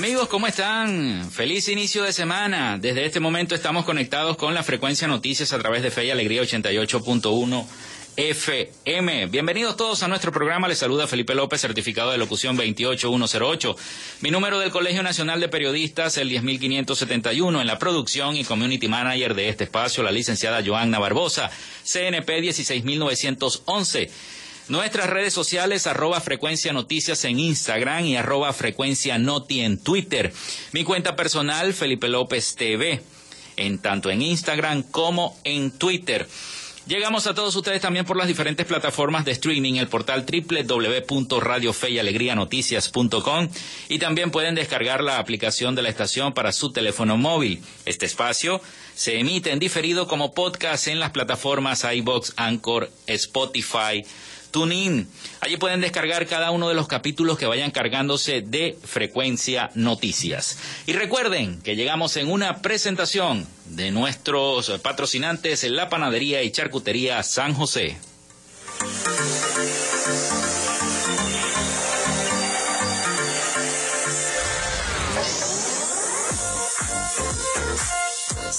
Amigos, ¿cómo están? Feliz inicio de semana. Desde este momento estamos conectados con la frecuencia noticias a través de Fe y Alegría 88.1 FM. Bienvenidos todos a nuestro programa. Les saluda Felipe López, certificado de locución 28108. Mi número del Colegio Nacional de Periodistas, el 10571. En la producción y community manager de este espacio, la licenciada Joanna Barbosa, CNP 16911. Nuestras redes sociales, arroba frecuencia noticias en Instagram y arroba frecuencia noti en Twitter. Mi cuenta personal, Felipe López TV, en tanto en Instagram como en Twitter. Llegamos a todos ustedes también por las diferentes plataformas de streaming, el portal www.radiofeyalegrianoticias.com y también pueden descargar la aplicación de la estación para su teléfono móvil. Este espacio se emite en diferido como podcast en las plataformas iBox, Anchor, Spotify, TuneIn. Allí pueden descargar cada uno de los capítulos que vayan cargándose de frecuencia noticias. Y recuerden que llegamos en una presentación de nuestros patrocinantes en la panadería y charcutería San José.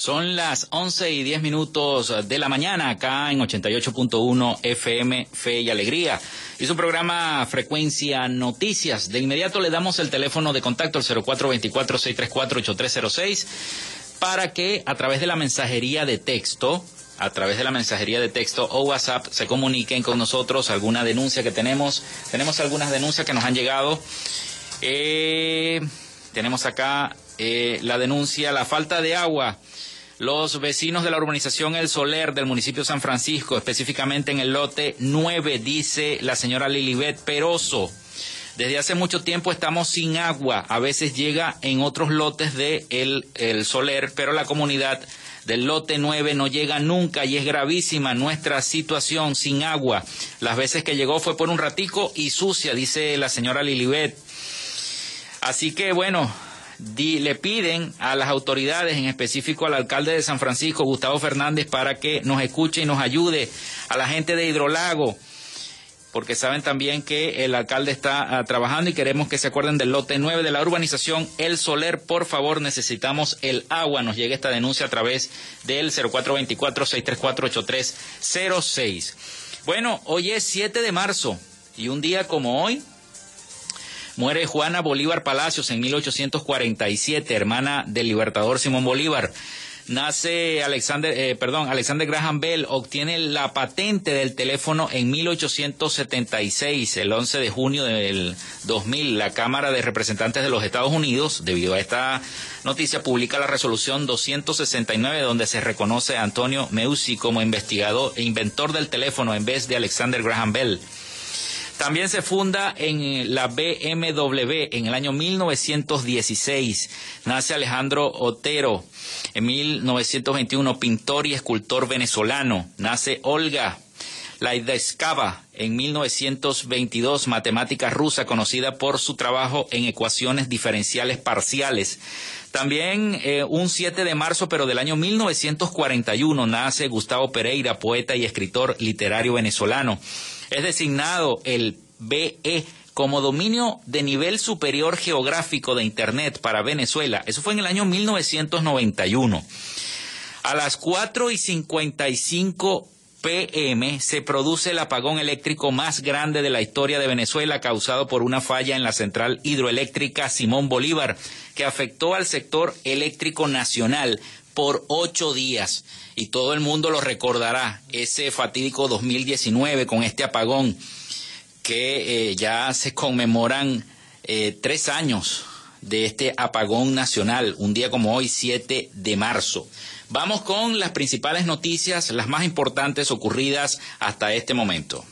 Son las 11 y 10 minutos de la mañana acá en 88.1 FM Fe y Alegría. Y su programa Frecuencia Noticias. De inmediato le damos el teléfono de contacto al 0424-634-8306 para que a través de la mensajería de texto a través de la mensajería de texto o WhatsApp se comuniquen con nosotros alguna denuncia que tenemos. Tenemos algunas denuncias que nos han llegado. Eh, tenemos acá eh, la denuncia, la falta de agua los vecinos de la urbanización El Soler del municipio de San Francisco, específicamente en el lote 9, dice la señora Lilibet Peroso. Desde hace mucho tiempo estamos sin agua. A veces llega en otros lotes de el, Soler, pero la comunidad del lote 9 no llega nunca y es gravísima nuestra situación sin agua. Las veces que llegó fue por un ratico y sucia, dice la señora Lilibet. Así que bueno, le piden a las autoridades, en específico al alcalde de San Francisco, Gustavo Fernández, para que nos escuche y nos ayude, a la gente de Hidrolago, porque saben también que el alcalde está ah, trabajando y queremos que se acuerden del lote 9 de la urbanización El Soler. Por favor, necesitamos el agua. Nos llega esta denuncia a través del 0424-634-8306. Bueno, hoy es 7 de marzo y un día como hoy, Muere Juana Bolívar Palacios en 1847, hermana del libertador Simón Bolívar. Nace Alexander, eh, perdón, Alexander Graham Bell, obtiene la patente del teléfono en 1876, el 11 de junio del 2000. La Cámara de Representantes de los Estados Unidos, debido a esta noticia, publica la resolución 269, donde se reconoce a Antonio Meucci como investigador e inventor del teléfono en vez de Alexander Graham Bell. También se funda en la BMW en el año 1916. Nace Alejandro Otero en 1921, pintor y escultor venezolano. Nace Olga Laideskava en 1922, matemática rusa conocida por su trabajo en ecuaciones diferenciales parciales. También eh, un 7 de marzo, pero del año 1941, nace Gustavo Pereira, poeta y escritor literario venezolano es designado el BE como dominio de nivel superior geográfico de Internet para Venezuela. Eso fue en el año 1991. A las 4 y 55 pm se produce el apagón eléctrico más grande de la historia de Venezuela causado por una falla en la central hidroeléctrica Simón Bolívar que afectó al sector eléctrico nacional por ocho días y todo el mundo lo recordará, ese fatídico 2019 con este apagón que eh, ya se conmemoran eh, tres años de este apagón nacional, un día como hoy, 7 de marzo. Vamos con las principales noticias, las más importantes ocurridas hasta este momento.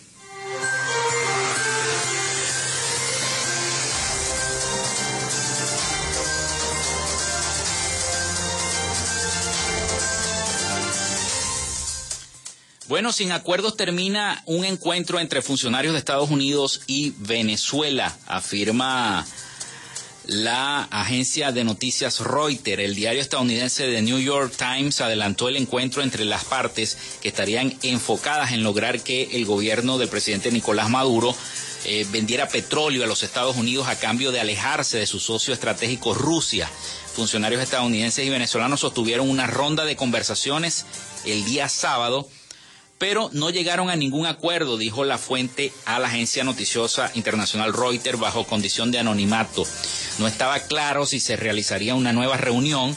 Bueno, sin acuerdos termina un encuentro entre funcionarios de Estados Unidos y Venezuela, afirma la agencia de noticias Reuters. El diario estadounidense The New York Times adelantó el encuentro entre las partes que estarían enfocadas en lograr que el gobierno del presidente Nicolás Maduro eh, vendiera petróleo a los Estados Unidos a cambio de alejarse de su socio estratégico Rusia. Funcionarios estadounidenses y venezolanos sostuvieron una ronda de conversaciones el día sábado pero no llegaron a ningún acuerdo, dijo la fuente a la agencia noticiosa internacional Reuters bajo condición de anonimato. No estaba claro si se realizaría una nueva reunión,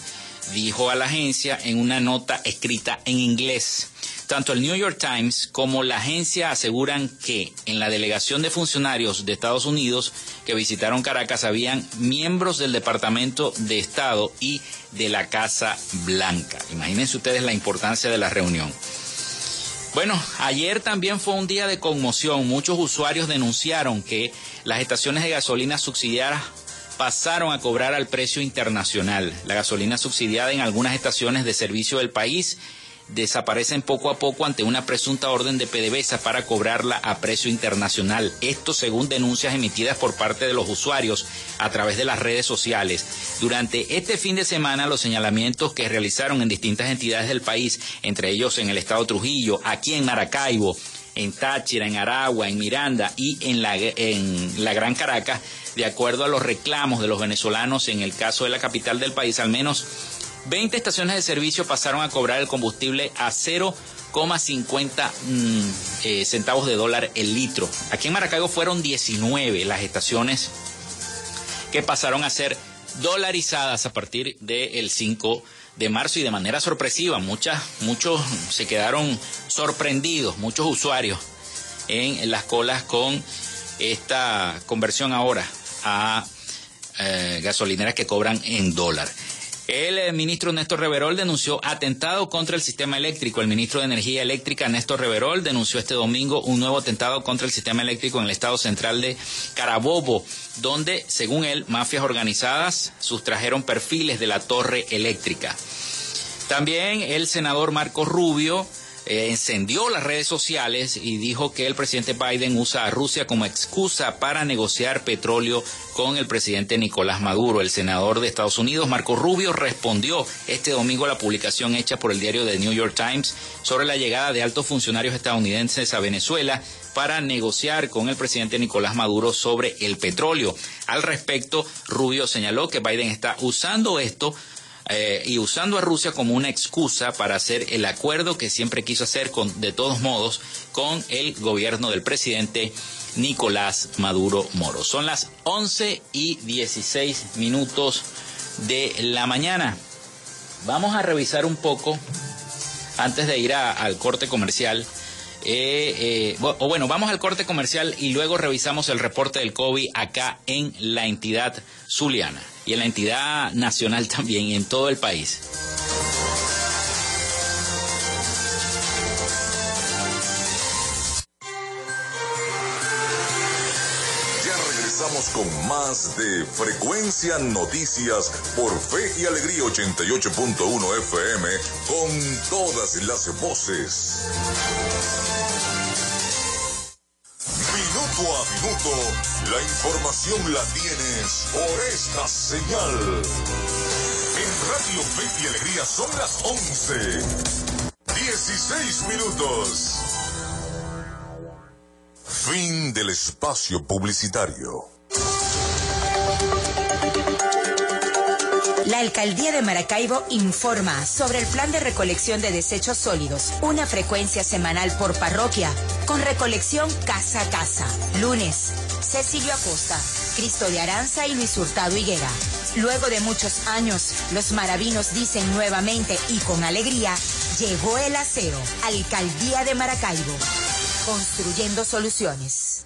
dijo a la agencia en una nota escrita en inglés. Tanto el New York Times como la agencia aseguran que en la delegación de funcionarios de Estados Unidos que visitaron Caracas habían miembros del Departamento de Estado y de la Casa Blanca. Imagínense ustedes la importancia de la reunión. Bueno, ayer también fue un día de conmoción. Muchos usuarios denunciaron que las estaciones de gasolina subsidiadas pasaron a cobrar al precio internacional. La gasolina subsidiada en algunas estaciones de servicio del país desaparecen poco a poco ante una presunta orden de PDVSA para cobrarla a precio internacional. Esto según denuncias emitidas por parte de los usuarios a través de las redes sociales. Durante este fin de semana, los señalamientos que realizaron en distintas entidades del país, entre ellos en el estado Trujillo, aquí en Maracaibo, en Táchira, en Aragua, en Miranda y en la, en la Gran Caracas, de acuerdo a los reclamos de los venezolanos en el caso de la capital del país, al menos 20 estaciones de servicio pasaron a cobrar el combustible a 0,50 mm, eh, centavos de dólar el litro. Aquí en Maracaibo fueron 19 las estaciones que pasaron a ser dolarizadas a partir del 5 de marzo y de manera sorpresiva. Muchas, muchos se quedaron sorprendidos, muchos usuarios en las colas con esta conversión ahora a eh, gasolineras que cobran en dólar. El eh, ministro Néstor Reverol denunció atentado contra el sistema eléctrico. El ministro de Energía Eléctrica, Néstor Reverol, denunció este domingo un nuevo atentado contra el sistema eléctrico en el estado central de Carabobo, donde, según él, mafias organizadas sustrajeron perfiles de la torre eléctrica. También el senador Marco Rubio eh, encendió las redes sociales y dijo que el presidente Biden usa a Rusia como excusa para negociar petróleo con el presidente Nicolás Maduro. El senador de Estados Unidos, Marco Rubio, respondió este domingo a la publicación hecha por el diario The New York Times sobre la llegada de altos funcionarios estadounidenses a Venezuela para negociar con el presidente Nicolás Maduro sobre el petróleo. Al respecto, Rubio señaló que Biden está usando esto eh, y usando a Rusia como una excusa para hacer el acuerdo que siempre quiso hacer con, de todos modos con el gobierno del presidente Nicolás Maduro Moro. Son las 11 y 16 minutos de la mañana. Vamos a revisar un poco, antes de ir al corte comercial, eh, eh, o bueno, vamos al corte comercial y luego revisamos el reporte del COVID acá en la entidad zuliana y en la entidad nacional también y en todo el país. Ya regresamos con más de Frecuencia Noticias por Fe y Alegría 88.1 FM con todas las voces. Minuto a minuto, la información la tienes por esta señal. En Radio Fe y Alegría son las 11. 16 minutos. Fin del espacio publicitario. La alcaldía de Maracaibo informa sobre el plan de recolección de desechos sólidos, una frecuencia semanal por parroquia, con recolección casa a casa. Lunes, Cecilio Acosta, Cristo de Aranza y Luis Hurtado Higuera. Luego de muchos años, los maravinos dicen nuevamente y con alegría, llegó el aseo, alcaldía de Maracaibo, construyendo soluciones.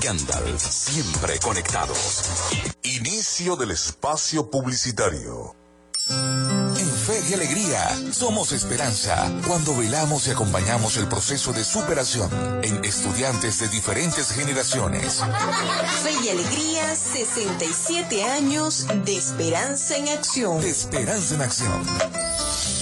Gandalf, siempre conectados. Inicio del espacio publicitario. En Fe y Alegría somos esperanza cuando velamos y acompañamos el proceso de superación en estudiantes de diferentes generaciones. Fe y Alegría, 67 años de esperanza en acción. De esperanza en acción.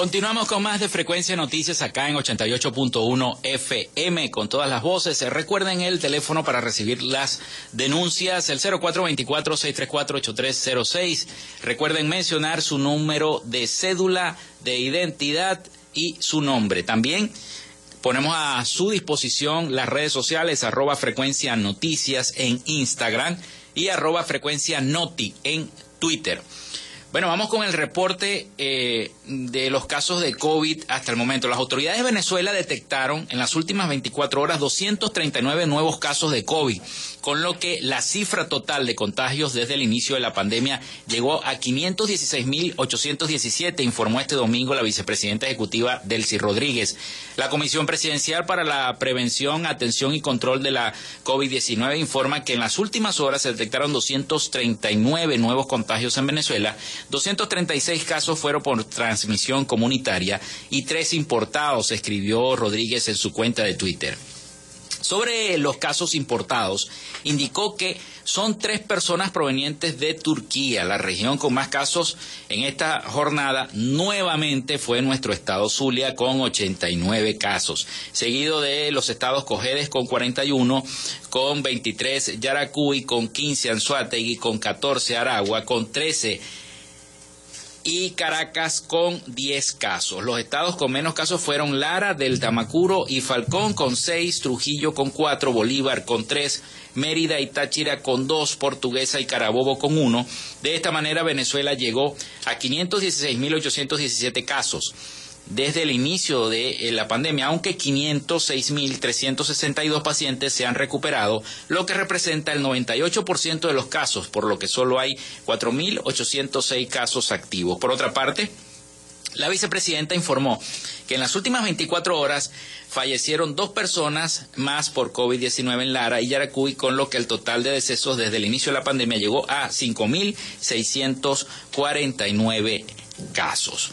Continuamos con más de Frecuencia Noticias acá en 88.1 FM con todas las voces. Recuerden el teléfono para recibir las denuncias, el 0424-634-8306. Recuerden mencionar su número de cédula de identidad y su nombre. También ponemos a su disposición las redes sociales arroba frecuencia noticias en Instagram y arroba frecuencia noti en Twitter. Bueno, vamos con el reporte eh, de los casos de COVID hasta el momento. Las autoridades de Venezuela detectaron en las últimas 24 horas 239 nuevos casos de COVID, con lo que la cifra total de contagios desde el inicio de la pandemia llegó a 516.817, informó este domingo la vicepresidenta ejecutiva Delcy Rodríguez. La Comisión Presidencial para la Prevención, Atención y Control de la COVID-19 informa que en las últimas horas se detectaron 239 nuevos contagios en Venezuela 236 casos fueron por transmisión comunitaria y tres importados, escribió Rodríguez en su cuenta de Twitter. Sobre los casos importados, indicó que son tres personas provenientes de Turquía. La región con más casos en esta jornada nuevamente fue nuestro estado Zulia con 89 casos, seguido de los estados Cojedes con 41, con 23 Yaracuy, con 15 Anzuategui, con 14 Aragua, con 13 y Caracas con 10 casos. Los estados con menos casos fueron Lara, del Tamacuro y Falcón con 6, Trujillo con 4, Bolívar con 3, Mérida y Táchira con 2, Portuguesa y Carabobo con 1. De esta manera Venezuela llegó a 516.817 casos desde el inicio de eh, la pandemia, aunque 506.362 pacientes se han recuperado, lo que representa el 98% de los casos, por lo que solo hay 4.806 casos activos. Por otra parte, la vicepresidenta informó que en las últimas 24 horas fallecieron dos personas más por COVID-19 en Lara y Yaracuy, con lo que el total de decesos desde el inicio de la pandemia llegó a 5.649 casos.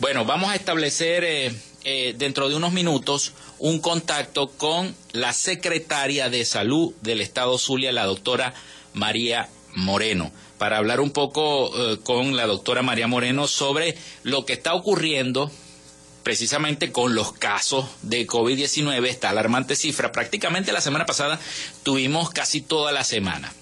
Bueno, vamos a establecer eh, eh, dentro de unos minutos un contacto con la secretaria de Salud del Estado Zulia, la doctora María Moreno, para hablar un poco eh, con la doctora María Moreno sobre lo que está ocurriendo precisamente con los casos de COVID-19, esta alarmante cifra. Prácticamente la semana pasada tuvimos casi toda la semana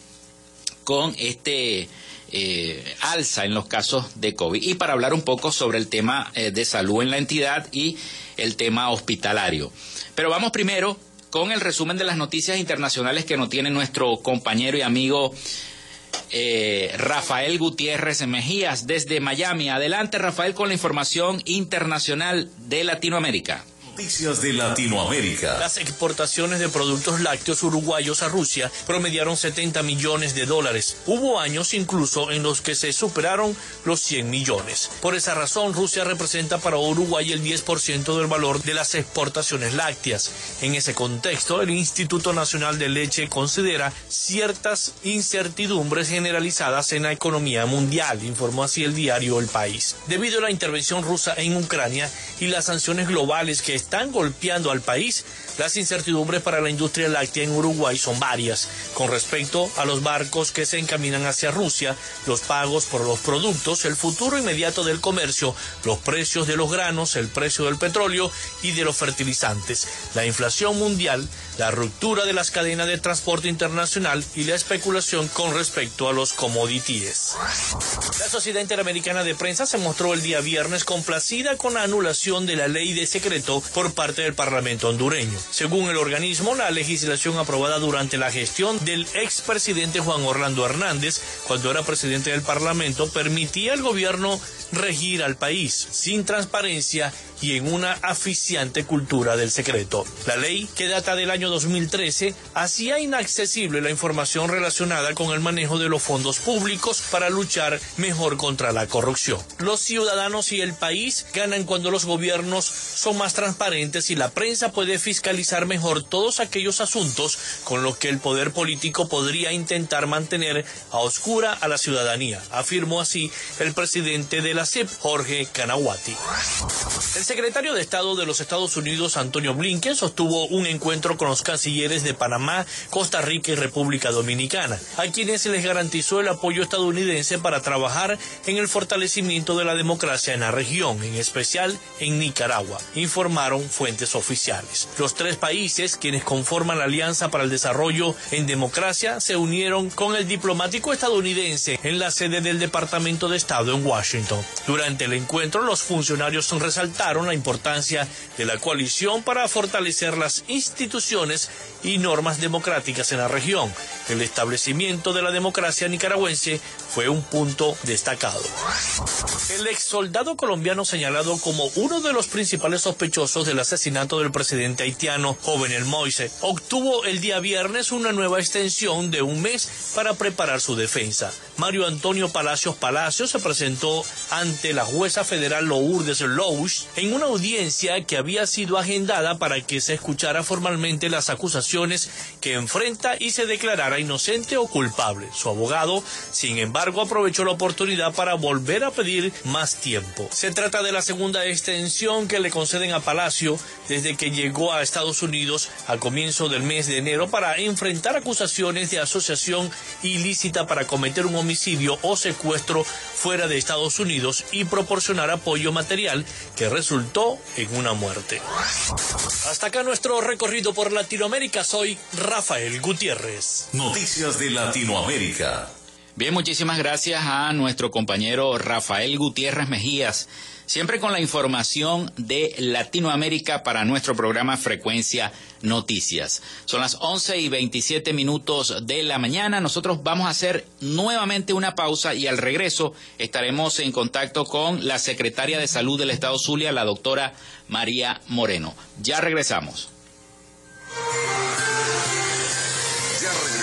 con este eh, alza en los casos de COVID y para hablar un poco sobre el tema eh, de salud en la entidad y el tema hospitalario. Pero vamos primero con el resumen de las noticias internacionales que nos tiene nuestro compañero y amigo eh, Rafael Gutiérrez Mejías desde Miami. Adelante Rafael con la información internacional de Latinoamérica. Noticias de Latinoamérica. Las exportaciones de productos lácteos uruguayos a Rusia promediaron 70 millones de dólares. Hubo años incluso en los que se superaron los 100 millones. Por esa razón, Rusia representa para Uruguay el 10% del valor de las exportaciones lácteas. En ese contexto, el Instituto Nacional de Leche considera ciertas incertidumbres generalizadas en la economía mundial, informó así el diario El País. Debido a la intervención rusa en Ucrania y las sanciones globales que están golpeando al país, las incertidumbres para la industria láctea en Uruguay son varias. Con respecto a los barcos que se encaminan hacia Rusia, los pagos por los productos, el futuro inmediato del comercio, los precios de los granos, el precio del petróleo y de los fertilizantes, la inflación mundial, la ruptura de las cadenas de transporte internacional y la especulación con respecto a los commodities. La Sociedad Interamericana de Prensa se mostró el día viernes complacida con la anulación de la ley de secreto por parte del Parlamento hondureño. Según el organismo, la legislación aprobada durante la gestión del expresidente Juan Orlando Hernández, cuando era presidente del Parlamento, permitía al gobierno regir al país sin transparencia y en una aficiante cultura del secreto. La ley, que data del año 2013, hacía inaccesible la información relacionada con el manejo de los fondos públicos para luchar mejor contra la corrupción. Los ciudadanos y el país ganan cuando los gobiernos son más transparentes y la prensa puede fiscalizar mejor todos aquellos asuntos con los que el poder político podría intentar mantener a oscura a la ciudadanía, afirmó así el presidente de la CIP, Jorge Canahuati. El secretario de Estado de los Estados Unidos, Antonio Blinken, sostuvo un encuentro con los cancilleres de Panamá, Costa Rica y República Dominicana, a quienes se les garantizó el apoyo estadounidense para trabajar en el fortalecimiento de la democracia en la región, en especial en Nicaragua, informaron fuentes oficiales. Los tres países, quienes conforman la Alianza para el Desarrollo en Democracia, se unieron con el diplomático estadounidense en la sede del Departamento de Estado en Washington. Durante el encuentro, los funcionarios resaltaron la importancia de la coalición para fortalecer las instituciones y normas democráticas en la región. El establecimiento de la democracia nicaragüense fue un punto destacado. El ex soldado colombiano señalado como uno de los principales sospechosos del asesinato del presidente haitiano Joven El Moise obtuvo el día viernes una nueva extensión de un mes para preparar su defensa. Mario Antonio Palacios Palacios se presentó ante la jueza federal Lourdes Louch en una audiencia que había sido agendada para que se escuchara formalmente las acusaciones que enfrenta y se declarara inocente o culpable. Su abogado, sin embargo, aprovechó la oportunidad para volver a pedir más tiempo. Se trata de la segunda extensión que le conceden a Palacio desde que llegó a Estados Unidos a comienzo del mes de enero para enfrentar acusaciones de asociación ilícita para cometer un homicidio o secuestro fuera de Estados Unidos y proporcionar apoyo material que resultó en una muerte. Hasta acá nuestro recorrido por Latinoamérica. Soy Rafael Gutiérrez. Noticias de Latinoamérica. Bien, muchísimas gracias a nuestro compañero Rafael Gutiérrez Mejías, siempre con la información de Latinoamérica para nuestro programa Frecuencia Noticias. Son las 11 y 27 minutos de la mañana. Nosotros vamos a hacer nuevamente una pausa y al regreso estaremos en contacto con la secretaria de Salud del Estado Zulia, la doctora María Moreno. Ya regresamos.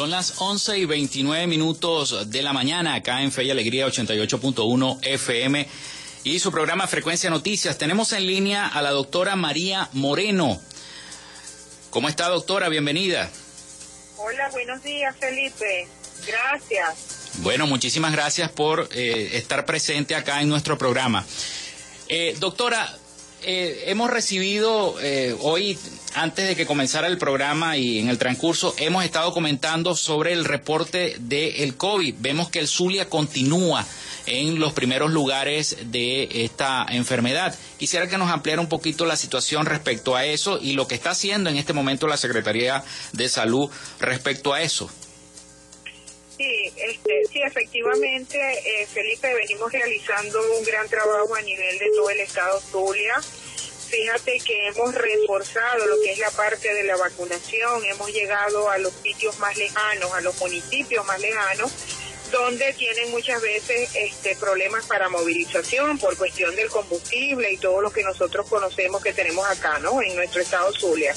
Son las 11 y 29 minutos de la mañana acá en Fe y Alegría 88.1 FM y su programa Frecuencia Noticias. Tenemos en línea a la doctora María Moreno. ¿Cómo está doctora? Bienvenida. Hola, buenos días Felipe. Gracias. Bueno, muchísimas gracias por eh, estar presente acá en nuestro programa. Eh, doctora, eh, hemos recibido eh, hoy, antes de que comenzara el programa y en el transcurso, hemos estado comentando sobre el reporte del COVID. Vemos que el Zulia continúa en los primeros lugares de esta enfermedad. Quisiera que nos ampliara un poquito la situación respecto a eso y lo que está haciendo en este momento la Secretaría de Salud respecto a eso. Sí, este, sí, efectivamente, eh, Felipe, venimos realizando un gran trabajo a nivel de todo el estado Zulia. Fíjate que hemos reforzado lo que es la parte de la vacunación, hemos llegado a los sitios más lejanos, a los municipios más lejanos, donde tienen muchas veces este, problemas para movilización por cuestión del combustible y todo lo que nosotros conocemos que tenemos acá, ¿no? En nuestro estado Zulia.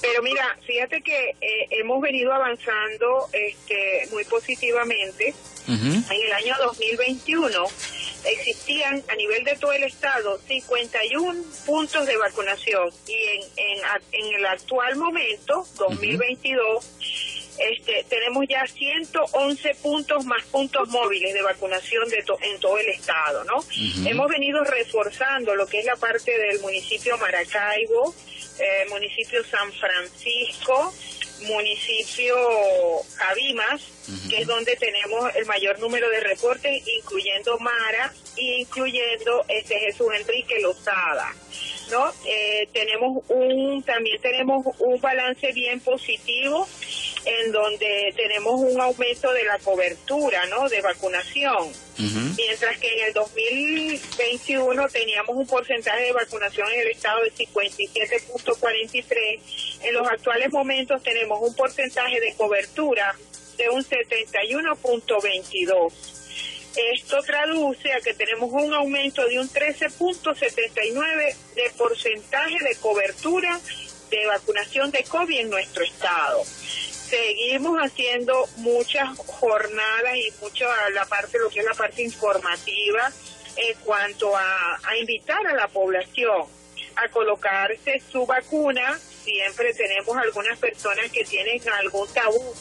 Pero mira, fíjate que eh, hemos venido avanzando este, muy positivamente. En el año 2021 existían a nivel de todo el estado 51 puntos de vacunación y en, en, en el actual momento, 2022, este, tenemos ya 111 puntos más puntos móviles de vacunación de en todo el estado, ¿no? Hemos venido reforzando lo que es la parte del municipio Maracaibo, eh, municipio San Francisco, municipio Cabimas, que es donde tenemos el mayor número de reportes, incluyendo Mara e incluyendo este Jesús Enrique Lozada. ¿no? Eh, tenemos un, también tenemos un balance bien positivo en donde tenemos un aumento de la cobertura, ¿no? De vacunación. Mientras que en el 2021 teníamos un porcentaje de vacunación en el estado de 57.43, en los actuales momentos tenemos un porcentaje de cobertura de un 71.22. Esto traduce a que tenemos un aumento de un 13.79 de porcentaje de cobertura de vacunación de COVID en nuestro estado. Seguimos haciendo muchas jornadas y mucho la parte, lo que es la parte informativa en cuanto a, a invitar a la población a colocarse su vacuna. Siempre tenemos algunas personas que tienen algún tabú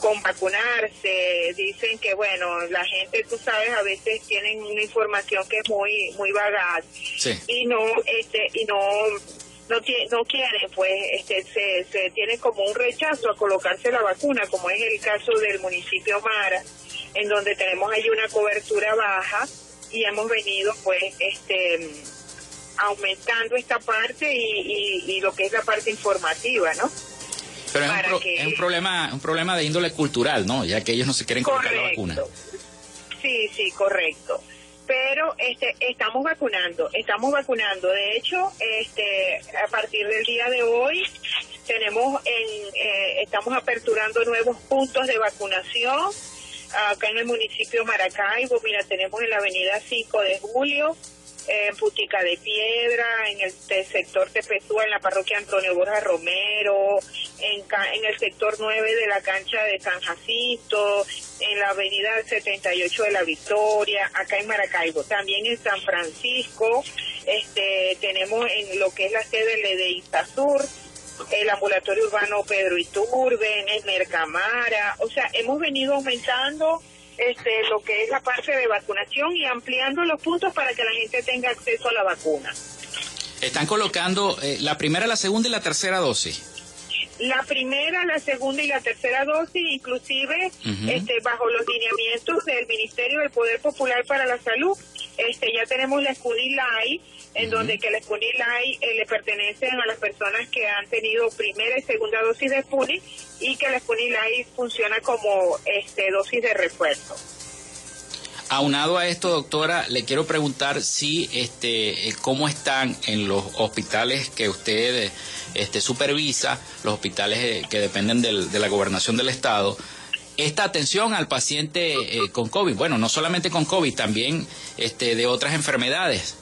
con vacunarse, dicen que bueno, la gente, tú sabes, a veces tienen una información que es muy muy vaga y no este y no no no quieren, pues este se, se tiene como un rechazo a colocarse la vacuna, como es el caso del municipio Mara, en donde tenemos ahí una cobertura baja y hemos venido pues este aumentando esta parte y, y lo que es la parte informativa, ¿no? Pero es un, problema, un problema de índole cultural, ¿no? Ya que ellos no se quieren colocar la vacuna. Sí, sí, correcto. Pero este, estamos vacunando, estamos vacunando. De hecho, este, a partir del día de hoy tenemos en, eh, estamos aperturando nuevos puntos de vacunación acá en el municipio de Maracaibo. Mira, tenemos en la avenida 5 de Julio, en Putica de Piedra, en el, sector Tepetúa, en la parroquia Antonio Borja Romero, en, en el sector 9 de la cancha de San Jacinto, en la avenida 78 de la Victoria, acá en Maracaibo. También en San Francisco, este, tenemos en lo que es la sede de Izasur, el ambulatorio urbano Pedro Iturbe, en el Mercamara, o sea, hemos venido aumentando este, lo que es la parte de vacunación y ampliando los puntos para que la gente tenga acceso a la vacuna. Están colocando eh, la primera, la segunda y la tercera dosis. La primera, la segunda y la tercera dosis, inclusive este, bajo los lineamientos del Ministerio del Poder Popular para la Salud, este, ya tenemos la Scudilay, en donde que la Sputnik eh, le pertenecen a las personas que han tenido primera y segunda dosis de Sputnik y que la Sputnik funciona como este dosis de refuerzo. Aunado a esto, doctora, le quiero preguntar si, este, eh, cómo están en los hospitales que usted este, supervisa, los hospitales eh, que dependen de la gobernación del estado, esta atención al paciente con COVID. Bueno, no solamente con COVID, también este, de otras enfermedades.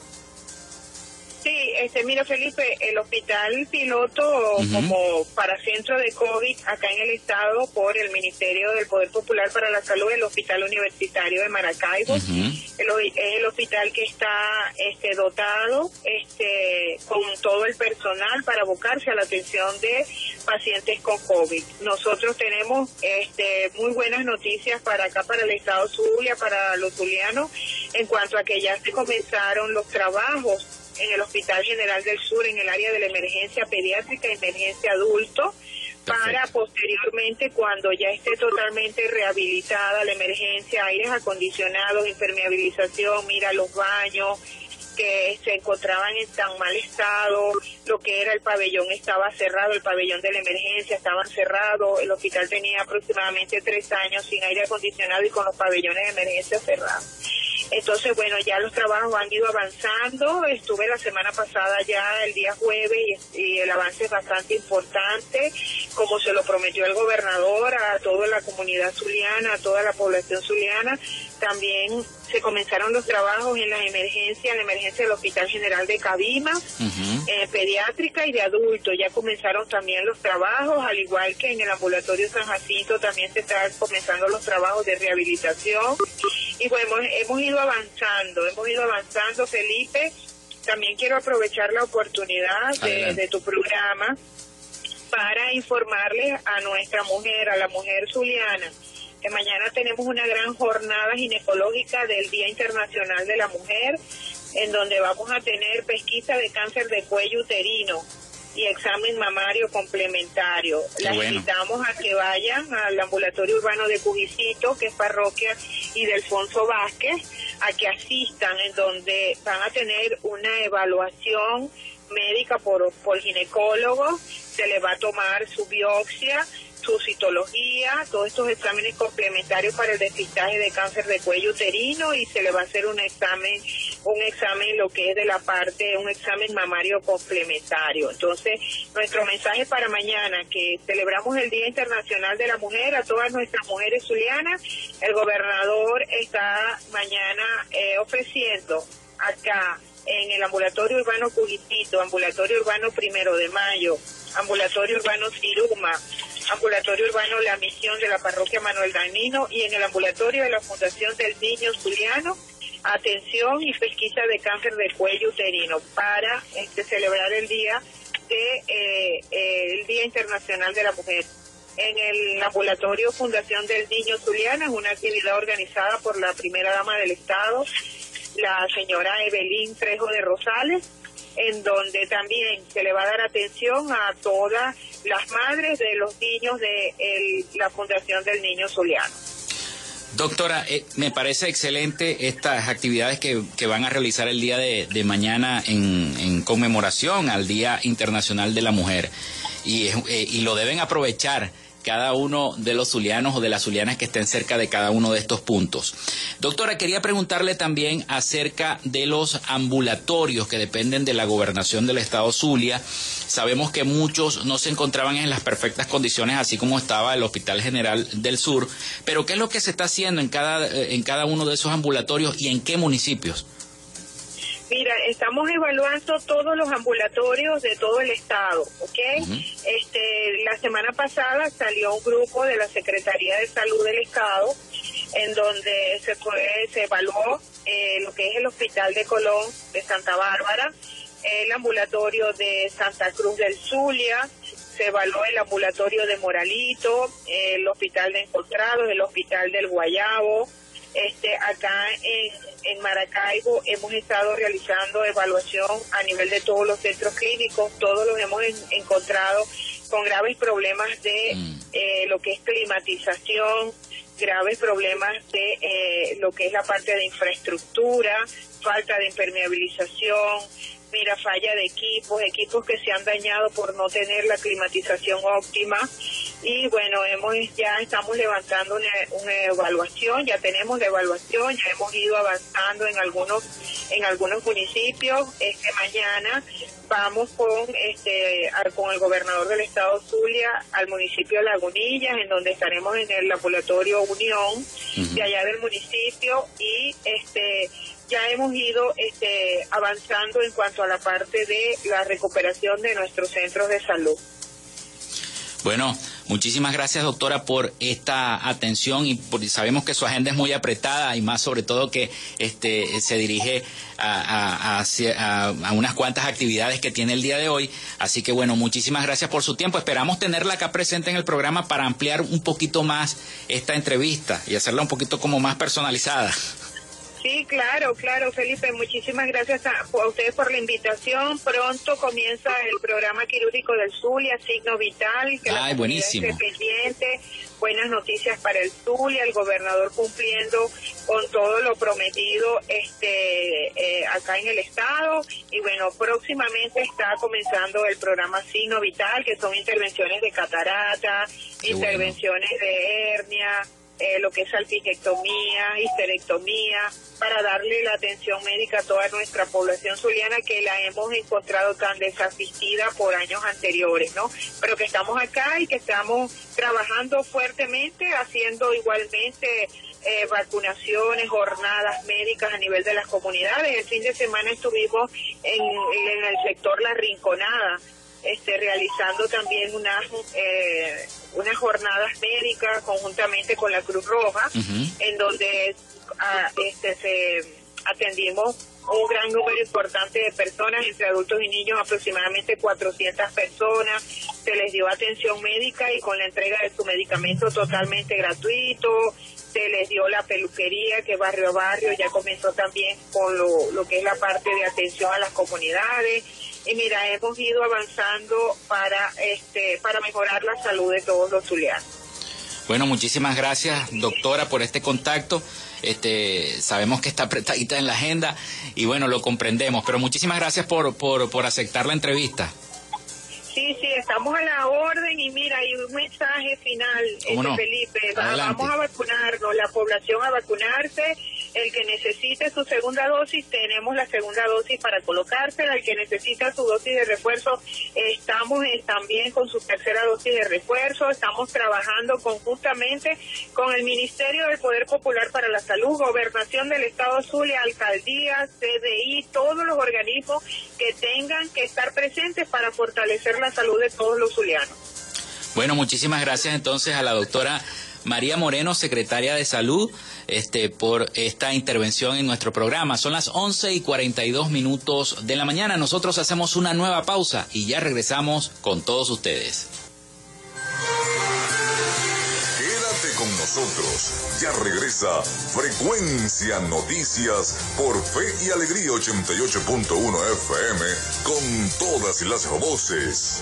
Sí, este, mira Felipe, el hospital piloto como para centro de COVID acá en el estado por el Ministerio del Poder Popular para la Salud, el Hospital Universitario de Maracaibo, es el hospital que está este, dotado este, con todo el personal para abocarse a la atención de pacientes con COVID. Nosotros tenemos este, muy buenas noticias para acá, para el estado Zulia, para los zulianos, en cuanto a que ya se comenzaron los trabajos en el Hospital General del Sur en el área de la emergencia pediátrica y emergencia adulto para posteriormente cuando ya esté totalmente rehabilitada la emergencia, aires acondicionados, impermeabilización, mira los baños que se encontraban en tan mal estado, lo que era el pabellón estaba cerrado, el pabellón de la emergencia estaba cerrado, el hospital tenía aproximadamente tres años sin aire acondicionado y con los pabellones de emergencia cerrados. Entonces, bueno, ya los trabajos han ido avanzando. Estuve la semana pasada ya el día jueves y, el avance es bastante importante, como se lo prometió el gobernador a toda la comunidad zuliana, a toda la población zuliana. También se comenzaron los trabajos en la emergencia, en la emergencia del Hospital General de Cabima, eh, pediátrica y de adultos. Ya comenzaron también los trabajos, al igual que en el ambulatorio San Jacinto también se están comenzando los trabajos de rehabilitación. Y bueno, hemos, ido avanzando, hemos ido avanzando, Felipe. También quiero aprovechar la oportunidad de, de tu programa para informarle a nuestra mujer, a la mujer zuliana, mañana tenemos una gran jornada ginecológica del Día Internacional de la Mujer, en donde vamos a tener pesquisa de cáncer de cuello uterino y examen mamario complementario. Las invitamos a que vayan al ambulatorio urbano de Cubicito, que es parroquia, y de Alfonso Vázquez, a que asistan, en donde van a tener una evaluación médica por, por ginecólogo, se le va a tomar su biopsia su citología, todos estos exámenes complementarios para el despistaje de cáncer de cuello uterino y se le va a hacer un examen, un examen lo que es de la parte, un examen mamario complementario. Entonces, nuestro mensaje para mañana, que celebramos el Día Internacional de la Mujer, a todas nuestras mujeres zulianas, el gobernador está mañana eh, ofreciendo acá en el ambulatorio urbano Cujitito, ambulatorio urbano Primero de Mayo, ambulatorio urbano Ciruma, ambulatorio urbano La Misión de la parroquia Manuel Danino y en el ambulatorio de la Fundación del Niño Zuliano, atención y pesquisa de cáncer de cuello uterino para este, celebrar el día de eh, eh, el Día Internacional de la Mujer. En el ambulatorio Fundación del Niño Zuliano es una actividad organizada por la primera dama del Estado, la señora Evelyn Trejo de Rosales, en donde también se le va a dar atención a todas las madres de los niños de la Fundación del Niño Zuliano. Doctora, eh, me parece excelente estas actividades que, van a realizar el día de, mañana en, conmemoración al Día Internacional de la Mujer y, eh, y lo deben aprovechar cada uno de los zulianos o de las zulianas que estén cerca de cada uno de estos puntos. Doctora, quería preguntarle también acerca de los ambulatorios que dependen de la gobernación del estado Zulia. Sabemos que muchos no se encontraban en las perfectas condiciones, así como estaba el Hospital General del Sur, pero ¿qué es lo que se está haciendo en cada, en cada uno de esos ambulatorios y en qué municipios? Mira, estamos evaluando todos los ambulatorios de todo el estado, ¿ok? Este, la semana pasada salió un grupo de la Secretaría de Salud del Estado en donde se fue, se evaluó eh, lo que es el Hospital de Colón de Santa Bárbara, el ambulatorio de Santa Cruz del Zulia, se evaluó el ambulatorio de Moralito, el Hospital de Encontrados, el Hospital del Guayabo, este, acá en, en Maracaibo hemos estado realizando evaluación a nivel de todos los centros clínicos, todos los hemos encontrado con graves problemas de mm. eh, lo que es climatización, graves problemas de eh, lo que es la parte de infraestructura, falta de impermeabilización, mira, falla de equipos, equipos que se han dañado por no tener la climatización óptima. Y bueno, hemos ya estamos levantando una, evaluación, ya tenemos la evaluación, ya hemos ido avanzando en algunos en algunos municipios. Este mañana vamos con este con el gobernador del estado Zulia al municipio de Lagunillas, en donde estaremos en el laboratorio Unión de allá del municipio y este ya hemos ido este, avanzando en cuanto a la parte de la recuperación de nuestros centros de salud. Bueno, muchísimas gracias doctora por esta atención y sabemos que su agenda es muy apretada y más sobre todo que este se dirige a, a, unas cuantas actividades que tiene el día de hoy. Así que bueno, muchísimas gracias por su tiempo. Esperamos tenerla acá presente en el programa para ampliar un poquito más esta entrevista y hacerla un poquito como más personalizada. Sí, claro, claro, Felipe. Muchísimas gracias a, ustedes por la invitación. Pronto comienza el programa quirúrgico del Zulia, Signo Vital. Que Ay, la buenísimo. pendiente. Buenas noticias para el Zulia, el gobernador cumpliendo con todo lo prometido este eh, acá en el estado. Y bueno, próximamente está comenzando el programa Signo Vital, que son intervenciones de catarata, intervenciones de hernia eh, lo que es salpingectomía, histerectomía, para darle la atención médica a toda nuestra población zuliana que la hemos encontrado tan desasistida por años anteriores, ¿no? Pero que estamos acá y que estamos trabajando fuertemente, haciendo igualmente eh, vacunaciones, jornadas médicas a nivel de las comunidades. El fin de semana estuvimos en, el sector La Rinconada, este, realizando también unas, eh, unas jornadas médicas conjuntamente con la Cruz Roja, en donde ah, este, se atendimos un gran número importante de personas, entre adultos y niños, aproximadamente 400 personas. Se les dio atención médica y con la entrega de su medicamento totalmente gratuito. Se les dio la peluquería que barrio a barrio ya comenzó también con lo, lo que es la parte de atención a las comunidades y mira, hemos ido avanzando para, este, para mejorar la salud de todos los zulianos. Bueno, muchísimas gracias, doctora, por este contacto. Este, sabemos que está apretadita en la agenda y bueno, lo comprendemos, pero muchísimas gracias por, por, por aceptar la entrevista. Sí, sí, estamos a la orden y mira, hay un mensaje final, este, Felipe. Vamos a vacunarnos, la población a vacunarse el que necesite su segunda dosis, tenemos la segunda dosis para colocársela. El que necesita su dosis de refuerzo, estamos también con su tercera dosis de refuerzo. Estamos trabajando conjuntamente con el Ministerio del Poder Popular para la Salud, Gobernación del Estado Zulia, Alcaldía, CDI, todos los organismos que tengan que estar presentes para fortalecer la salud de todos los zulianos. Bueno, muchísimas gracias entonces a la doctora María Moreno, secretaria de Salud, este, por esta intervención en nuestro programa. Son las 11 y 42 minutos de la mañana. Nosotros hacemos una nueva pausa y ya regresamos con todos ustedes. Quédate con nosotros. Ya regresa Frecuencia Noticias por Fe y Alegría 88.1 FM con todas las voces.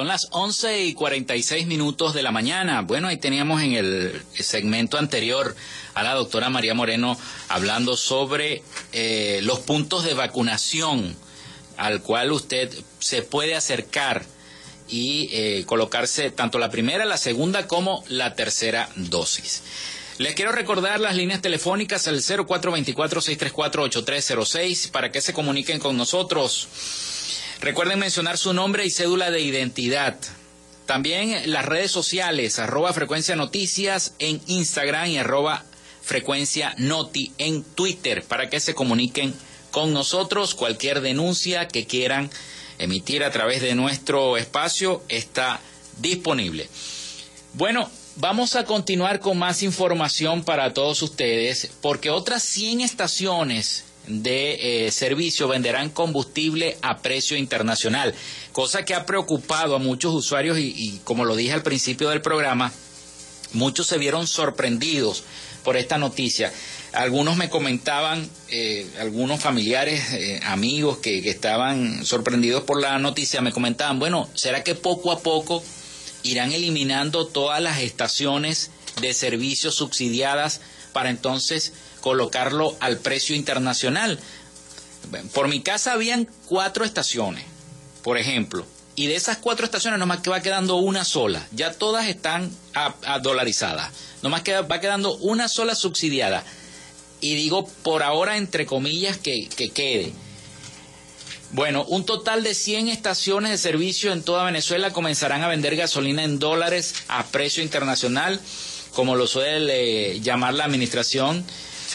Son las 11 y 46 minutos de la mañana. Bueno, ahí teníamos en el segmento anterior a la doctora María Moreno hablando sobre eh, los puntos de vacunación al cual usted se puede acercar y eh, colocarse tanto la primera, la segunda como la tercera dosis. Les quiero recordar las líneas telefónicas al 0424-634-8306 para que se comuniquen con nosotros. Recuerden mencionar su nombre y cédula de identidad. También las redes sociales, arroba frecuencia noticias en Instagram y arroba frecuencia noti en Twitter para que se comuniquen con nosotros. Cualquier denuncia que quieran emitir a través de nuestro espacio está disponible. Bueno, vamos a continuar con más información para todos ustedes porque otras 100 estaciones de eh, servicio venderán combustible a precio internacional, cosa que ha preocupado a muchos usuarios y, como lo dije al principio del programa, muchos se vieron sorprendidos por esta noticia. Algunos me comentaban, eh, algunos familiares, eh, amigos que, que estaban sorprendidos por la noticia, me comentaban, bueno, ¿será que poco a poco irán eliminando todas las estaciones de servicio subsidiadas para entonces colocarlo al precio internacional. Por mi casa habían cuatro estaciones, por ejemplo, y de esas cuatro estaciones nomás que va quedando una sola, ya todas están a, dolarizadas, nomás queda, va quedando una sola subsidiada. Y digo por ahora entre comillas que, que quede. Bueno, un total de 100 estaciones de servicio en toda Venezuela comenzarán a vender gasolina en dólares a precio internacional, como lo suele llamar la administración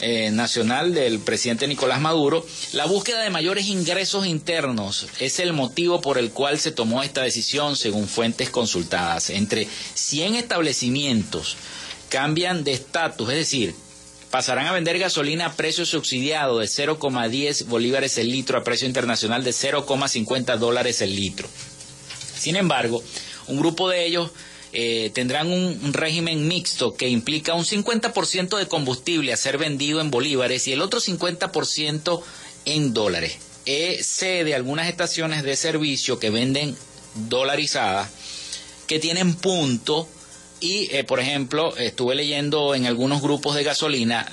eh, nacional del presidente Nicolás Maduro, la búsqueda de mayores ingresos internos es el motivo por el cual se tomó esta decisión, según fuentes consultadas. Entre 100 establecimientos cambian de estatus, es decir, pasarán a vender gasolina a precio subsidiado de 0,10 bolívares el litro a precio internacional de 0,50 dólares el litro. Sin embargo, un grupo de ellos eh, tendrán un, régimen mixto que implica un 50% de combustible a ser vendido en bolívares y el otro 50% en dólares. Eh, sé de algunas estaciones de servicio que venden dolarizadas, que tienen punto y, eh, por ejemplo, estuve leyendo en algunos grupos de gasolina,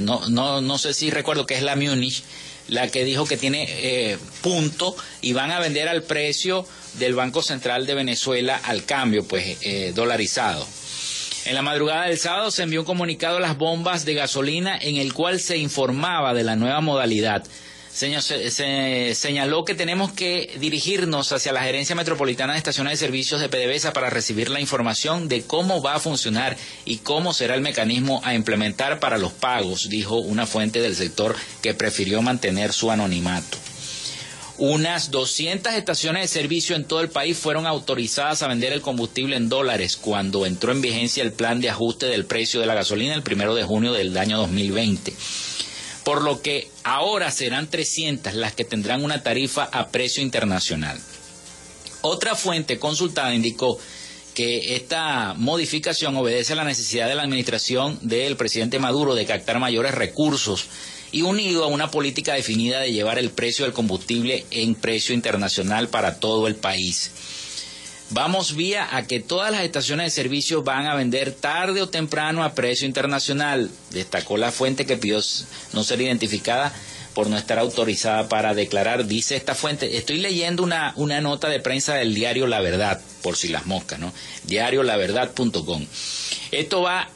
no, no, no sé si recuerdo que es la Munich, la que dijo que tiene punto y van a vender al precio del Banco Central de Venezuela al cambio, pues eh, dolarizado. En la madrugada del sábado se envió un comunicado a las bombas de gasolina en el cual se informaba de la nueva modalidad. Se, señaló que tenemos que dirigirnos hacia la Gerencia Metropolitana de Estaciones de Servicios de PDVSA para recibir la información de cómo va a funcionar y cómo será el mecanismo a implementar para los pagos, dijo una fuente del sector que prefirió mantener su anonimato. Unas 200 estaciones de servicio en todo el país fueron autorizadas a vender el combustible en dólares cuando entró en vigencia el plan de ajuste del precio de la gasolina el primero de junio del año 2020. Por lo que ahora serán 300 las que tendrán una tarifa a precio internacional. Otra fuente consultada indicó que esta modificación obedece a la necesidad de la administración del presidente Maduro de captar mayores recursos y unido a una política definida de llevar el precio del combustible en precio internacional para todo el país. Vamos vía a que todas las estaciones de servicio van a vender tarde o temprano a precio internacional, destacó la fuente que pidió no ser identificada por no estar autorizada para declarar, dice esta fuente. Estoy leyendo una, una nota de prensa del diario La Verdad, por si las moscas, ¿no? Diariolaverdad.com. Esto va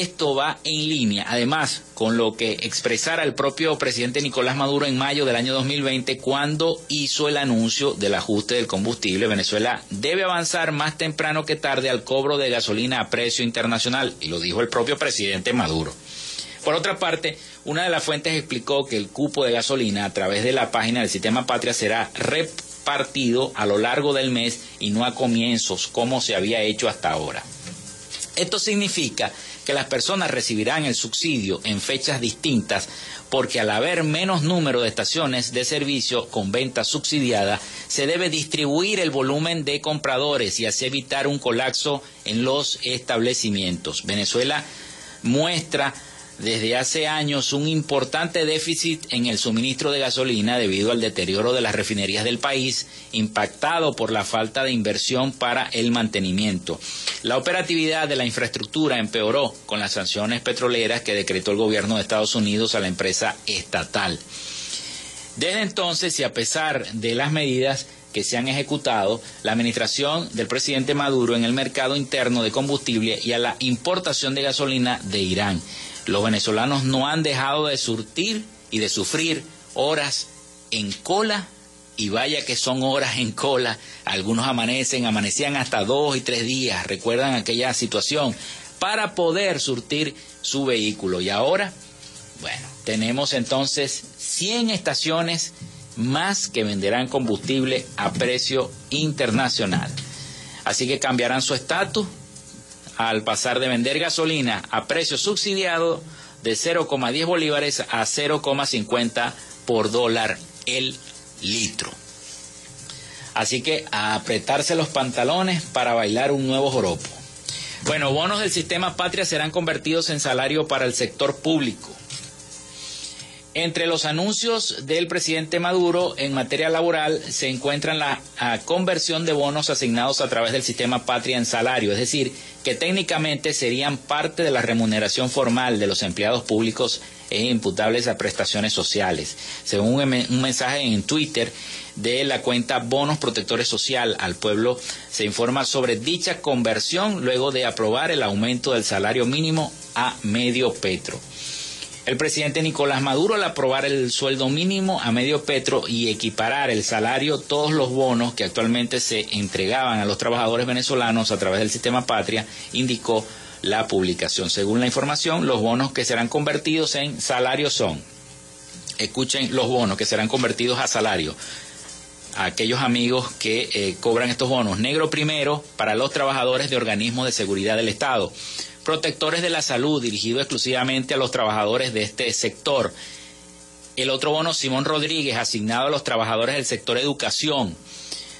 esto va en línea, además, con lo que expresara el propio presidente Nicolás Maduro en mayo del año 2020 cuando hizo el anuncio del ajuste del combustible. Venezuela debe avanzar más temprano que tarde al cobro de gasolina a precio internacional, y lo dijo el propio presidente Maduro. Por otra parte, una de las fuentes explicó que el cupo de gasolina a través de la página del sistema Patria será repartido a lo largo del mes y no a comienzos como se había hecho hasta ahora. Esto significa que las personas recibirán el subsidio en fechas distintas porque al haber menos número de estaciones de servicio con venta subsidiada, se debe distribuir el volumen de compradores y así evitar un colapso en los establecimientos. Venezuela muestra desde hace años un importante déficit en el suministro de gasolina debido al deterioro de las refinerías del país, impactado por la falta de inversión para el mantenimiento. La operatividad de la infraestructura empeoró con las sanciones petroleras que decretó el gobierno de Estados Unidos a la empresa estatal. Desde entonces, y a pesar de las medidas que se han ejecutado, la administración del presidente Maduro en el mercado interno de combustible y a la importación de gasolina de Irán. Los venezolanos no han dejado de surtir y de sufrir horas en cola y vaya que son horas en cola. Algunos amanecen, amanecían hasta dos y tres días, recuerdan aquella situación, para poder surtir su vehículo. Y ahora, bueno, tenemos entonces 100 estaciones más que venderán combustible a precio internacional. Así que cambiarán su estatus al pasar de vender gasolina a precio subsidiado de 0,10 bolívares a 0,50 por dólar el litro. Así que a apretarse los pantalones para bailar un nuevo joropo. Bueno, bonos del sistema Patria serán convertidos en salario para el sector público. Entre los anuncios del presidente Maduro en materia laboral se encuentran la conversión de bonos asignados a través del sistema Patria en salario, es decir, que técnicamente serían parte de la remuneración formal de los empleados públicos e imputables a prestaciones sociales. Según un mensaje en Twitter de la cuenta Bonos Protectores Social al Pueblo, se informa sobre dicha conversión luego de aprobar el aumento del salario mínimo a medio petro. El presidente Nicolás Maduro al aprobar el sueldo mínimo a medio petro y equiparar el salario, todos los bonos que actualmente se entregaban a los trabajadores venezolanos a través del sistema Patria, indicó la publicación. Según la información, los bonos que serán convertidos en salario son, escuchen los bonos que serán convertidos a salario, a aquellos amigos que eh, cobran estos bonos. Negro primero para los trabajadores de organismos de seguridad del Estado protectores de la salud, dirigido exclusivamente a los trabajadores de este sector. El otro bono Simón Rodríguez, asignado a los trabajadores del sector educación.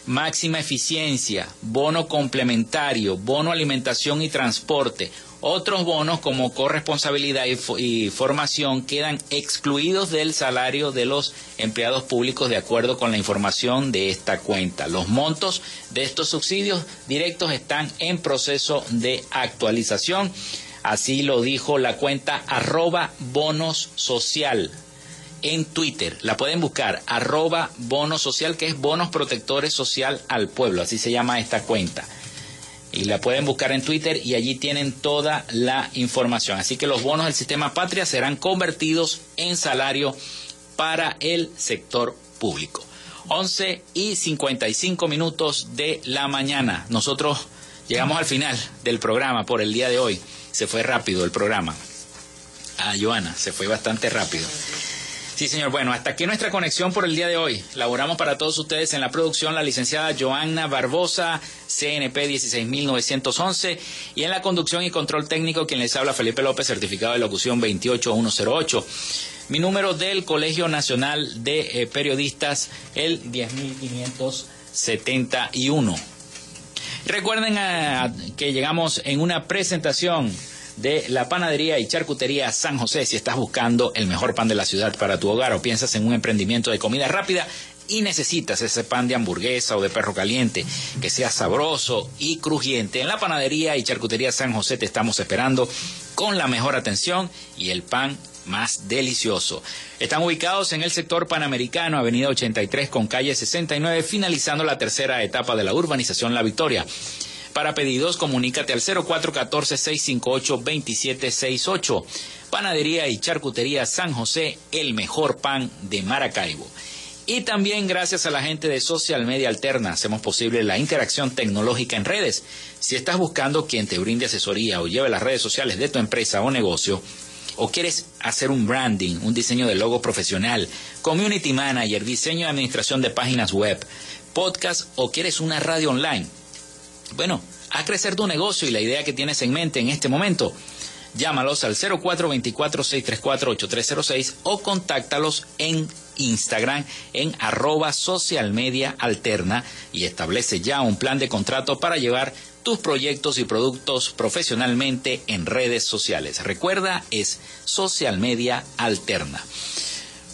Máxima eficiencia, bono complementario, bono alimentación y transporte, otros bonos como corresponsabilidad y, formación quedan excluidos del salario de los empleados públicos de acuerdo con la información de esta cuenta. Los montos de estos subsidios directos están en proceso de actualización. Así lo dijo la cuenta arroba bonos social en Twitter. La pueden buscar, arroba bonos social, que es bonos protectores social al pueblo. Así se llama esta cuenta y la pueden buscar en Twitter y allí tienen toda la información. Así que los bonos del sistema Patria serán convertidos en salario para el sector público. 11 y 55 minutos de la mañana. Nosotros llegamos al final del programa por el día de hoy. Se fue rápido el programa. Ah, Joana, se fue bastante rápido. Sí, señor. Bueno, hasta aquí nuestra conexión por el día de hoy. Laboramos para todos ustedes en la producción la licenciada Joanna Barbosa, CNP 16911, y en la conducción y control técnico quien les habla Felipe López, certificado de locución 28108. Mi número del Colegio Nacional de eh, Periodistas, el 10571. Recuerden ah, que llegamos en una presentación de la panadería y charcutería San José. Si estás buscando el mejor pan de la ciudad para tu hogar o piensas en un emprendimiento de comida rápida, y necesitas ese pan de hamburguesa o de perro caliente que sea sabroso y crujiente, en la panadería y charcutería San José te estamos esperando con la mejor atención y el pan más delicioso. Están ubicados en el sector panamericano, avenida 83 con calle 69, finalizando la tercera etapa de la urbanización La Victoria. Para pedidos, comunícate al 0414-658-2768. Panadería y Charcutería San José, el mejor pan de Maracaibo. Y también gracias a la gente de Social Media Alterna hacemos posible la interacción tecnológica en redes. Si estás buscando quien te brinde asesoría o lleve las redes sociales de tu empresa o negocio, o quieres hacer un branding, un diseño de logo profesional, community manager, diseño y administración de páginas web, podcast o quieres una radio online, bueno, a crecer tu negocio y la idea que tienes en mente en este momento. Llámalos al 0424-634-8306 o contáctalos en Instagram en arroba social media alterna y establece ya un plan de contrato para llevar tus proyectos y productos profesionalmente en redes sociales. Recuerda, es social media alterna.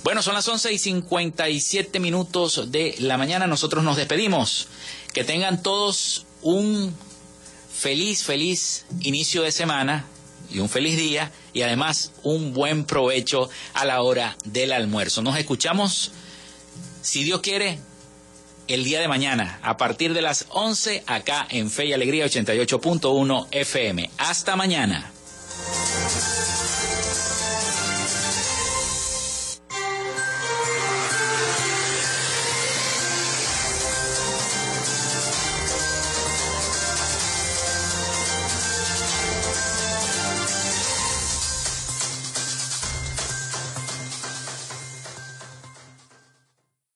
Bueno, son las 11 y 57 minutos de la mañana. Nosotros nos despedimos. Que tengan todos un feliz, feliz inicio de semana y un feliz día y además un buen provecho a la hora del almuerzo. Nos escuchamos, si Dios quiere, el día de mañana a partir de las 11 acá en Fe y Alegría 88.1 FM. Hasta mañana.